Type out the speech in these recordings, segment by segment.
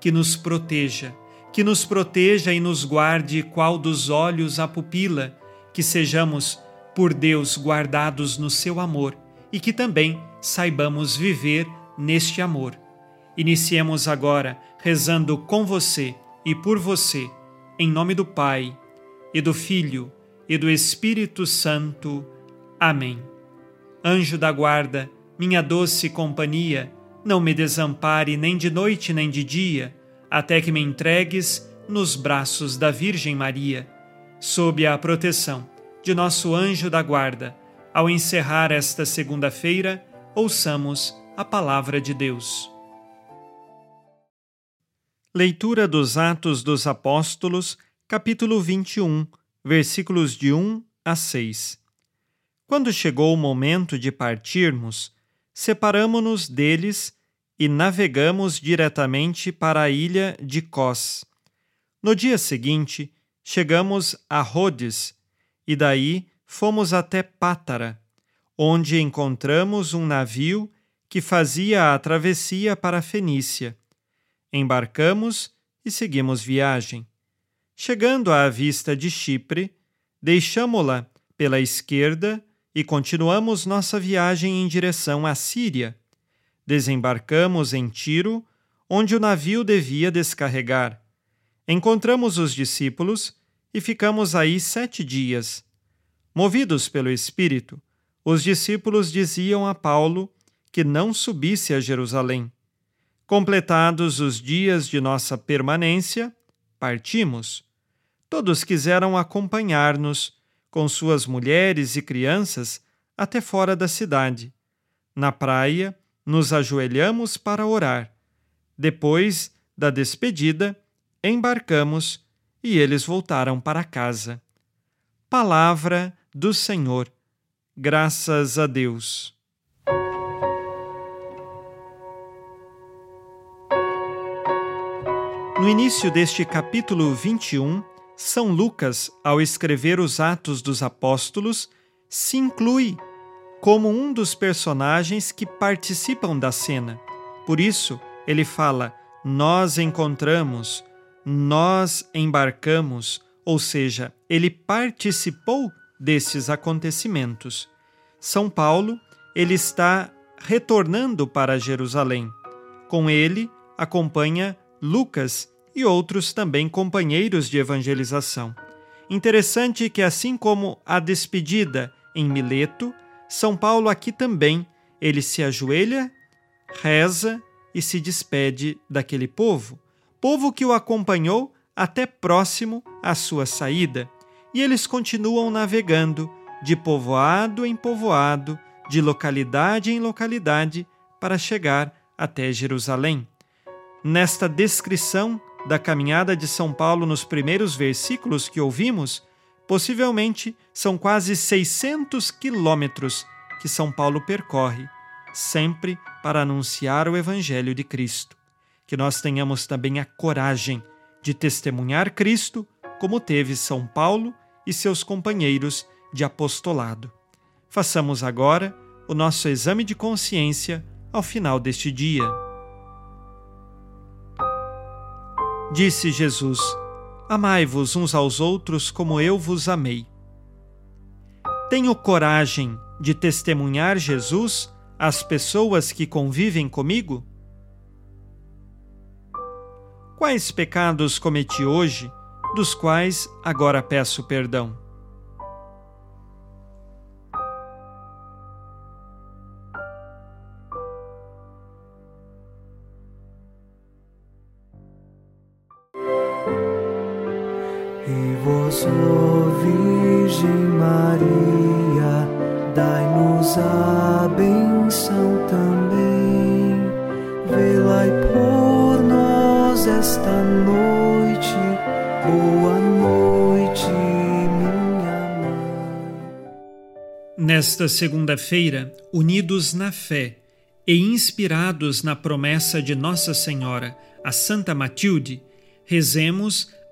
que nos proteja, que nos proteja e nos guarde qual dos olhos a pupila, que sejamos, por Deus, guardados no seu amor e que também saibamos viver neste amor. Iniciemos agora rezando com você e por você, em nome do Pai, e do Filho, e do Espírito Santo. Amém. Anjo da guarda, minha doce companhia, não me desampare nem de noite nem de dia, até que me entregues nos braços da Virgem Maria. Sob a proteção de nosso anjo da guarda, ao encerrar esta segunda-feira, ouçamos a palavra de Deus. Leitura dos Atos dos Apóstolos, capítulo 21, versículos de 1 a 6. Quando chegou o momento de partirmos, separamo-nos deles e navegamos diretamente para a ilha de Cós. No dia seguinte, chegamos a Rhodes e daí fomos até Pátara, onde encontramos um navio que fazia a travessia para a Fenícia. Embarcamos e seguimos viagem. Chegando à vista de Chipre, deixamo-la pela esquerda e continuamos nossa viagem em direção à Síria. Desembarcamos em Tiro, onde o navio devia descarregar. Encontramos os discípulos e ficamos aí sete dias. Movidos pelo Espírito, os discípulos diziam a Paulo que não subisse a Jerusalém. Completados os dias de nossa permanência, partimos todos quiseram acompanhar-nos, com suas mulheres e crianças, até fora da cidade. Na praia, nos ajoelhamos para orar. Depois da despedida, embarcamos e eles voltaram para casa. Palavra do Senhor. Graças a Deus. No início deste capítulo 21, são Lucas, ao escrever os Atos dos Apóstolos, se inclui como um dos personagens que participam da cena. Por isso, ele fala: Nós encontramos, nós embarcamos, ou seja, ele participou destes acontecimentos. São Paulo, ele está retornando para Jerusalém. Com ele acompanha Lucas e outros também companheiros de evangelização. Interessante que, assim como a despedida em Mileto, São Paulo aqui também. Ele se ajoelha, reza e se despede daquele povo, povo que o acompanhou até próximo à sua saída, e eles continuam navegando de povoado em povoado, de localidade em localidade, para chegar até Jerusalém. Nesta descrição da caminhada de São Paulo nos primeiros versículos que ouvimos, possivelmente são quase 600 quilômetros que São Paulo percorre, sempre para anunciar o Evangelho de Cristo. Que nós tenhamos também a coragem de testemunhar Cristo, como teve São Paulo e seus companheiros de apostolado. Façamos agora o nosso exame de consciência ao final deste dia. Disse Jesus: Amai-vos uns aos outros como eu vos amei. Tenho coragem de testemunhar Jesus às pessoas que convivem comigo? Quais pecados cometi hoje dos quais agora peço perdão. Ó Virgem Maria, dai-nos a benção também. Por nós esta noite. Boa noite, minha mãe. Nesta segunda-feira, unidos na fé e inspirados na promessa de Nossa Senhora, a Santa Matilde, rezemos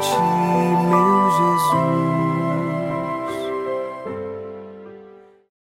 情。